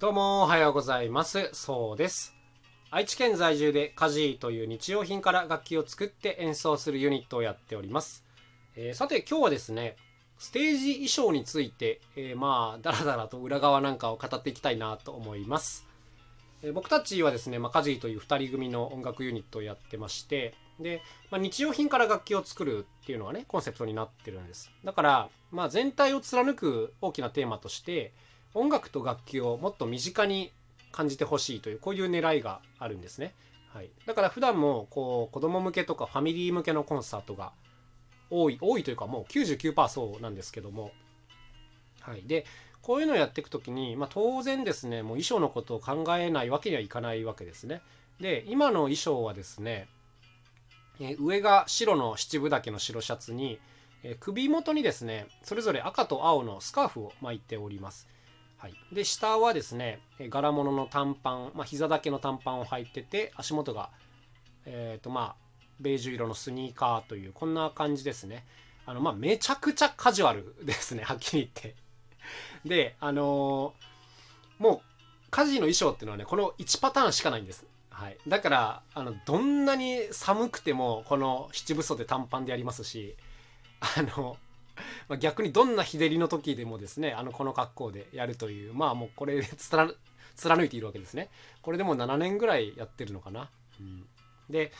どうもおはようございます。そうです。愛知県在住でカジーという日用品から楽器を作って演奏するユニットをやっております、えー、さて今日はですねステージ衣装について、えー、まあだらだらと裏側なんかを語っていきたいなと思います、えー、僕たちはですね、まあ、カジーという2人組の音楽ユニットをやってましてで、まあ、日用品から楽器を作るっていうのがねコンセプトになってるんです。だから、まあ、全体を貫く大きなテーマとして音楽と楽器をもっと身近に感じてほしいというこういう狙いがあるんですね。はい、だから普段もこう子供向けとかファミリー向けのコンサートが多い多いというかもう99%そうなんですけども、はい、でこういうのをやっていく時に、まあ、当然ですねもう衣装のことを考えないわけにはいかないわけですね。で今の衣装はですね、え上が白の七分丈の白シャツに、え首元にですねそれぞれ赤と青のスカーフを巻いております。はい、で下はですね柄物の短パン、まあ、膝だけの短パンを履いてて足元が、えーとまあ、ベージュ色のスニーカーというこんな感じですね。あの、まあ、めちゃくちゃカジュアルですねはっきり言って。であのー、もう家事の衣装っていうのはねこの1パターンしかないんです。はい、だからあのどんなに寒くてもこの七分袖短パンでやりますしあの まあ、逆にどんな日照りの時でもですねあのこの格好でやるというまあもうこれで貫いているわけですね。これでもう7年ぐらいやってるのかな、うん、で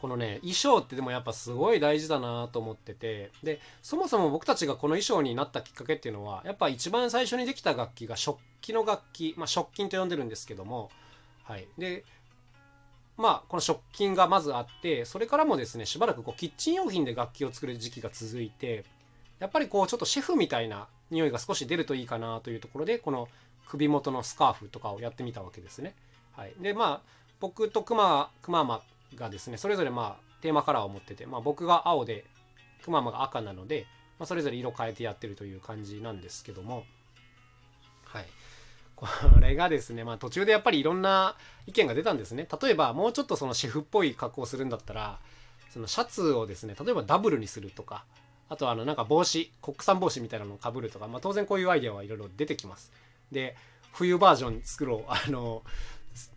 このね衣装ってでもやっぱすごい大事だなと思っててでそもそも僕たちがこの衣装になったきっかけっていうのはやっぱ一番最初にできた楽器が食器の楽器、まあ、食器と呼んでるんですけどもはい。でまあ、この食品がまずあってそれからもですねしばらくこうキッチン用品で楽器を作る時期が続いてやっぱりこうちょっとシェフみたいな匂いが少し出るといいかなというところでこの首元のスカーフとかをやってみたわけですね。はい、でまあ僕とくまくままがですねそれぞれまあテーマカラーを持ってて、まあ、僕が青でくままが赤なので、まあ、それぞれ色変えてやってるという感じなんですけども。はい。これがですね、まあ、途中でやっぱりいろんな意見が出たんですね例えばもうちょっとそのシェフっぽい格好をするんだったらそのシャツをですね例えばダブルにするとかあとはあのなんか帽子国産帽子みたいなのをかぶるとか、まあ、当然こういうアイデアはいろいろ出てきますで冬バージョン作ろうあの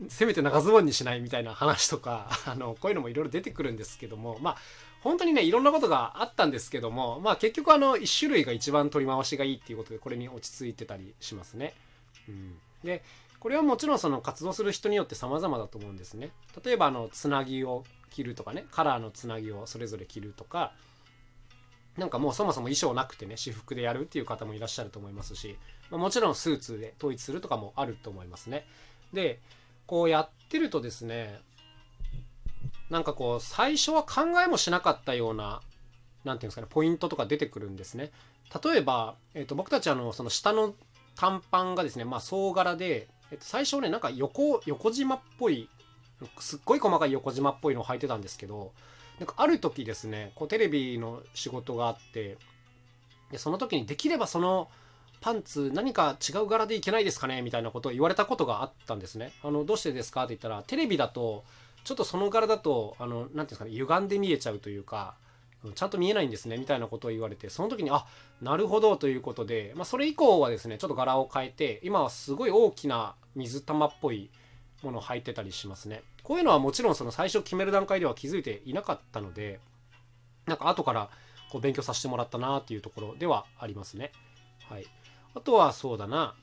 せめて長ズボンにしないみたいな話とかあのこういうのもいろいろ出てくるんですけどもまあ本当にねいろんなことがあったんですけどもまあ結局あの1種類が一番取り回しがいいっていうことでこれに落ち着いてたりしますね。でこれはもちろんその活動する人によって様々だと思うんですね。例えばあのつなぎを着るとかねカラーのつなぎをそれぞれ着るとかなんかもうそもそも衣装なくてね私服でやるっていう方もいらっしゃると思いますし、まあ、もちろんスーツで統一するとかもあると思いますね。でこうやってるとですねなんかこう最初は考えもしなかったような何て言うんですかねポイントとか出てくるんですね。例えば、えー、と僕たちあのその下の短パンがですね、まあ、総柄で、えっと、最初ね、なんか横、横縞っぽい、すっごい細かい横縞っぽいのを履いてたんですけど、なんかある時ですね、こうテレビの仕事があって、でその時にできればそのパンツ何か違う柄でいけないですかねみたいなことを言われたことがあったんですね。あの、どうしてですかって言ったら、テレビだと、ちょっとその柄だと、あの、なんていうんですかね、歪んで見えちゃうというか、ちゃんと見えないんですねみたいなことを言われてその時にあなるほどということで、まあ、それ以降はですねちょっと柄を変えて今はすごい大きな水玉っぽいものを履いてたりしますね。こういうのはもちろんその最初決める段階では気づいていなかったのでなんか後からこう勉強させてもらったなっていうところではありますね。はい。あとはそうだな。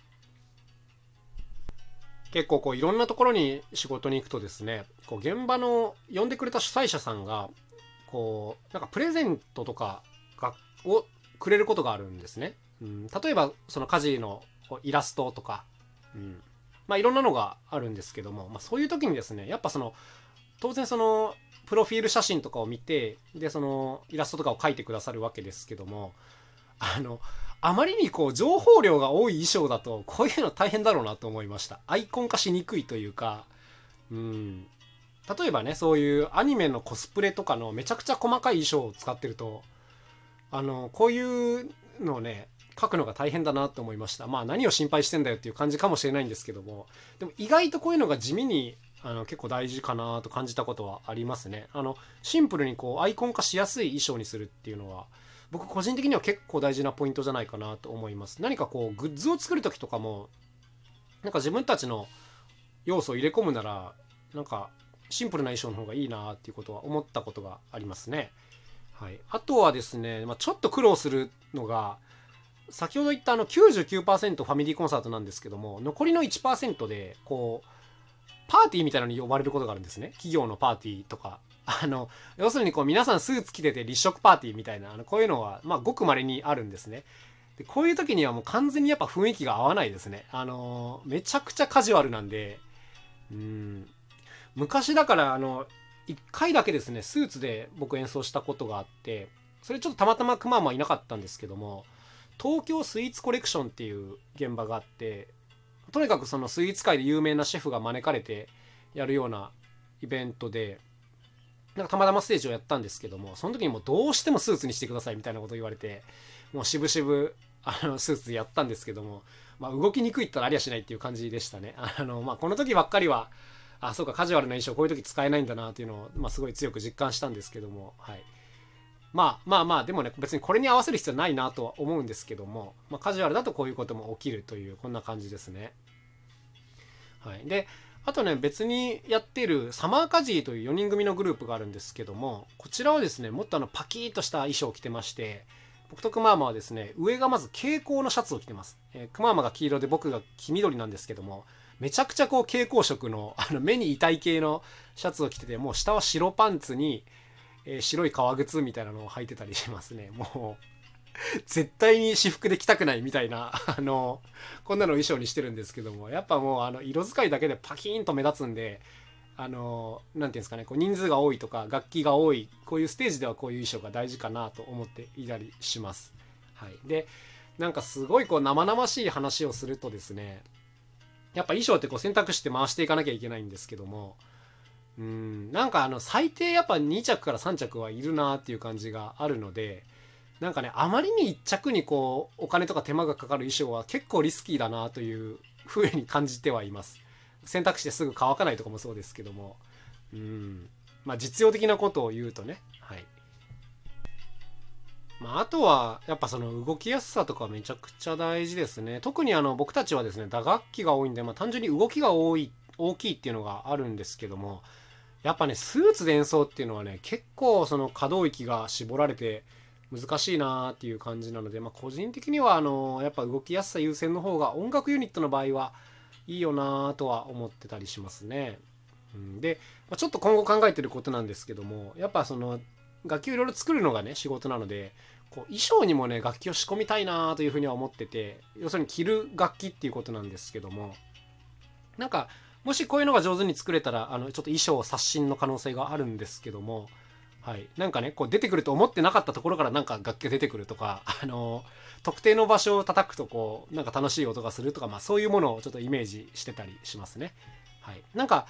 結構こういろんなところに仕事に行くとですねこう現場の呼んでくれた主催者さんがこうなんかプレゼントとかがをくれることがあるんですね。うん、例えばその家事のイラストとか、うん、まあいろんなのがあるんですけども、まあ、そういう時にですねやっぱその当然そのプロフィール写真とかを見てでそのイラストとかを描いてくださるわけですけどもあのあまりにこう情報量が多い衣装だとこういうの大変だろうなと思いました。アイコン化しにくいというかうん。例えばねそういうアニメのコスプレとかのめちゃくちゃ細かい衣装を使ってるとあのこういうのをね書くのが大変だなと思いました。まあ何を心配してんだよっていう感じかもしれないんですけども。でも意外とこういうのが地味にあの結構大事かなと感じたことはありますね。あのシンプルにこうアイコン化しやすい衣装にするっていうのは僕個人的には結構大事なポイントじゃないかなと思います。何かこうグッズを作る時とかもなんか自分たちの要素を入れ込むならなんかシンプルな衣装の方がいいなっていうことは思ったことがありますね。はい、あとはですね、まあ、ちょっと苦労するのが先ほど言ったあの99%ファミリーコンサートなんですけども残りの1%でこうパーティーみたいなのに呼ばれることがあるんですね。企業のパーティーとか。あの要するにこう皆さんスーツ着てて立食パーティーみたいなあのこういうのはまあごく稀にあるんですね。でこういう時にはもう完全にやっぱ雰囲気が合わないですね。あのめちゃくちゃカジュアルなんでうん。昔だからあの1回だけですねスーツで僕演奏したことがあってそれちょっとたまたまくままいなかったんですけども東京スイーツコレクションっていう現場があってとにかくそのスイーツ界で有名なシェフが招かれてやるようなイベントでなんかたまたまステージをやったんですけどもその時にもうどうしてもスーツにしてくださいみたいなことを言われてもう渋々あのスーツでやったんですけども、まあ、動きにくいったらありゃしないっていう感じでしたね。あの、まあ、この時ばっかりはあそうかカジュアルな衣装こういう時使えないんだなっていうのを、まあ、すごい強く実感したんですけども、はい、まあまあまあでもね別にこれに合わせる必要ないなとは思うんですけども、まあ、カジュアルだとこういうことも起きるというこんな感じですね。はい、であとね別にやってるサマーカジーという4人組のグループがあるんですけどもこちらはですねもっとあのパキッとした衣装を着てまして僕とクマーマはですね上がまず蛍光のシャツを着てます、えー、クマーマが黄色で僕が黄緑なんですけどもめちゃくちゃこう蛍光色のあの目に痛い系のシャツを着ててもう下は白パンツに、えー、白い革靴みたいなのを履いてたりしますね。もう絶対に私服で着たくないみたいなあのこんなの衣装にしてるんですけども。やっぱもうあの色使いだけでパキーンと目立つんであの何て言うんですかねこう人数が多いとか楽器が多いこういうステージではこういう衣装が大事かなと思っていたりします。はい、でなんかすごいこう生々しい話をするとですねやっぱ衣装ってこう選択して回していかなきゃいけないんですけども。うんなんかあの最低やっぱ2着から3着はいるなっていう感じがあるのでなんかねあまりに1着にこうお金とか手間がかかる衣装は結構リスキーだなというふうに感じてはいます。選択肢ですぐ乾かないとかもそうですけども。うんまあ実用的なことを言うとねまあ、あとはやっぱその動きやすさとかめちゃくちゃ大事ですね特にあの僕たちはですね打楽器が多いんで、まあ、単純に動きが多い大きいっていうのがあるんですけどもやっぱねスーツで演奏っていうのはね結構その可動域が絞られて難しいなーっていう感じなので、まあ、個人的にはあのやっぱ動きやすさ優先の方が音楽ユニットの場合はいいよなーとは思ってたりしますね。うん、で、まあ、ちょっと今後考えてることなんですけどもやっぱその楽器をいろいろ作るのがね仕事なのでこう衣装にもね楽器を仕込みたいなというふうには思ってて要するに着る楽器っていうことなんですけどもなんかもしこういうのが上手に作れたらあのちょっと衣装刷新の可能性があるんですけどもはい、なんかねこう出てくると思ってなかったところからなんか楽器が出てくるとか、あの特定の場所を叩くとこうなんか楽しい音がするとか、まあ、そういうものをちょっとイメージしてたりしますね。はい、なんか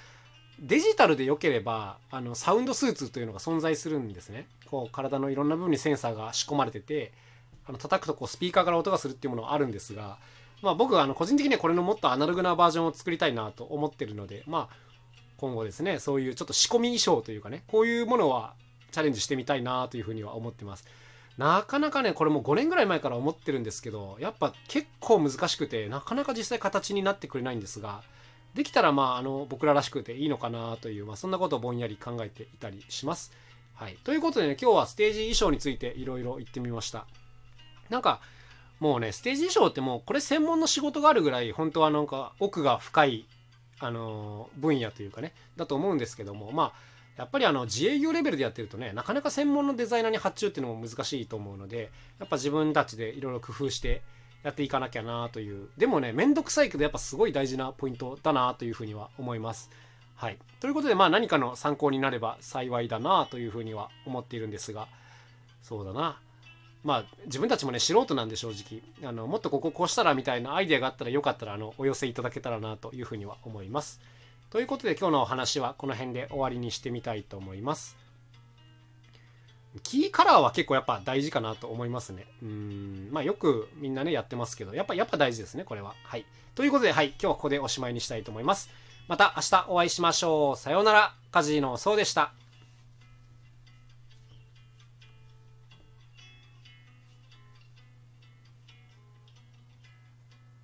デジタルで良ければあのサウンドスーツというのが存在するんですね。こう体のいろんな部分にセンサーが仕込まれててあの叩くとこうスピーカーから音がするっていうものがあるんですが、まあ、僕はあの個人的にはこれのもっとアナログなバージョンを作りたいなと思ってるので、まあ、今後ですねそういうちょっと仕込み衣装というかねこういうものはチャレンジしてみたいなというふうには思ってます。なかなかねこれも5年ぐらい前から思ってるんですけどやっぱ結構難しくてなかなか実際形になってくれないんですができたらまああの僕ららしくていいのかなという、まあ、そんなことをぼんやり考えていたりします。はい、ということでね今日はステージ衣装についていろいろ言ってみました。なんかもうねステージ衣装ってもうこれ専門の仕事があるぐらい本当はなんか奥が深いあの分野というかねだと思うんですけどもまあやっぱりあの自営業レベルでやってるとねなかなか専門のデザイナーに発注っていうのも難しいと思うのでやっぱ自分たちでいろいろ工夫してやっていかなきゃなというでもねめんどくさいけどやっぱすごい大事なポイントだなというふうには思います。はい、ということでまあ何かの参考になれば幸いだなというふうには思っているんですがそうだなまあ自分たちもね素人なんで正直あのもっとこここうしたらみたいなアイデアがあったらよかったらあのお寄せいただけたらなというふうには思います。ということで今日のお話はこの辺で終わりにしてみたいと思います。キーカラーは結構やっぱ大事かなと思いますね。うん。まあよくみんなねやってますけど、やっぱやっぱ大事ですね、これは。はい。ということで、はい、今日はここでおしまいにしたいと思います。また明日お会いしましょう。さようなら。カジーノそうでした。